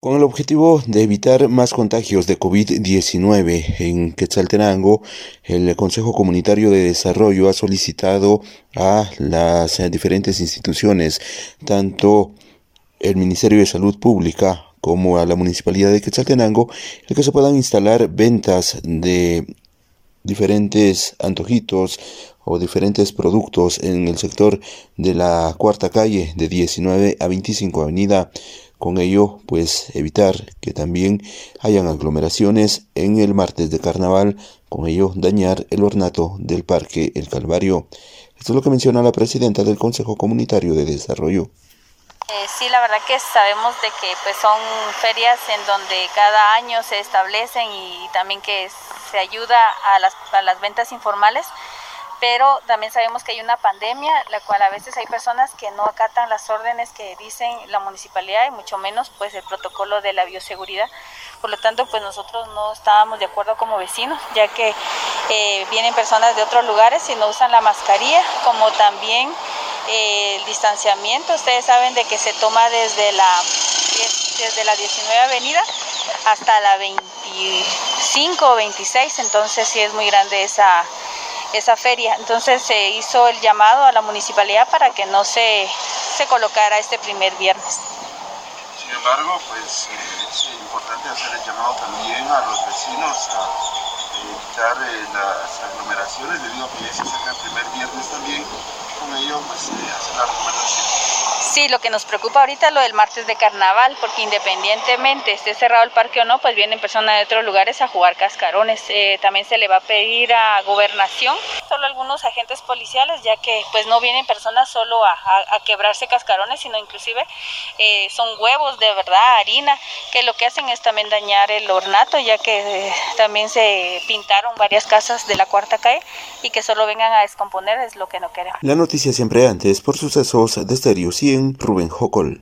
Con el objetivo de evitar más contagios de COVID-19 en Quetzaltenango, el Consejo Comunitario de Desarrollo ha solicitado a las diferentes instituciones, tanto el Ministerio de Salud Pública como a la Municipalidad de Quetzaltenango, el que se puedan instalar ventas de diferentes antojitos o diferentes productos en el sector de la cuarta calle de 19 a 25 Avenida con ello, pues evitar que también hayan aglomeraciones en el martes de carnaval, con ello dañar el ornato del Parque El Calvario. Esto es lo que menciona la presidenta del Consejo Comunitario de Desarrollo. Eh, sí, la verdad que sabemos de que pues son ferias en donde cada año se establecen y también que se ayuda a las, a las ventas informales pero también sabemos que hay una pandemia, la cual a veces hay personas que no acatan las órdenes que dicen la municipalidad y mucho menos pues el protocolo de la bioseguridad. Por lo tanto, pues nosotros no estábamos de acuerdo como vecinos, ya que eh, vienen personas de otros lugares y no usan la mascarilla, como también eh, el distanciamiento. Ustedes saben de que se toma desde la, desde la 19 Avenida hasta la 25 o 26, entonces sí es muy grande esa esa feria. Entonces se hizo el llamado a la municipalidad para que no se, se colocara este primer viernes. Sin embargo, pues eh, es importante hacer el llamado también a los vecinos a evitar eh, las aglomeraciones debido a que ya se saca el primer viernes también. Con ello, pues eh, hacer la recomendación Sí, lo que nos preocupa ahorita es lo del martes de carnaval, porque independientemente esté cerrado el parque o no, pues vienen personas de otros lugares a jugar cascarones. Eh, también se le va a pedir a gobernación, solo algunos agentes policiales, ya que pues no vienen personas solo a, quebrarse cascarones, sino inclusive eh, son huevos de verdad, harina, que lo que hacen es también dañar el ornato, ya que eh, también se pintaron varias casas de la cuarta calle y que solo vengan a descomponer es lo que no queremos. La noticia siempre antes por sucesos de Stereo 100 Rubén Jocol.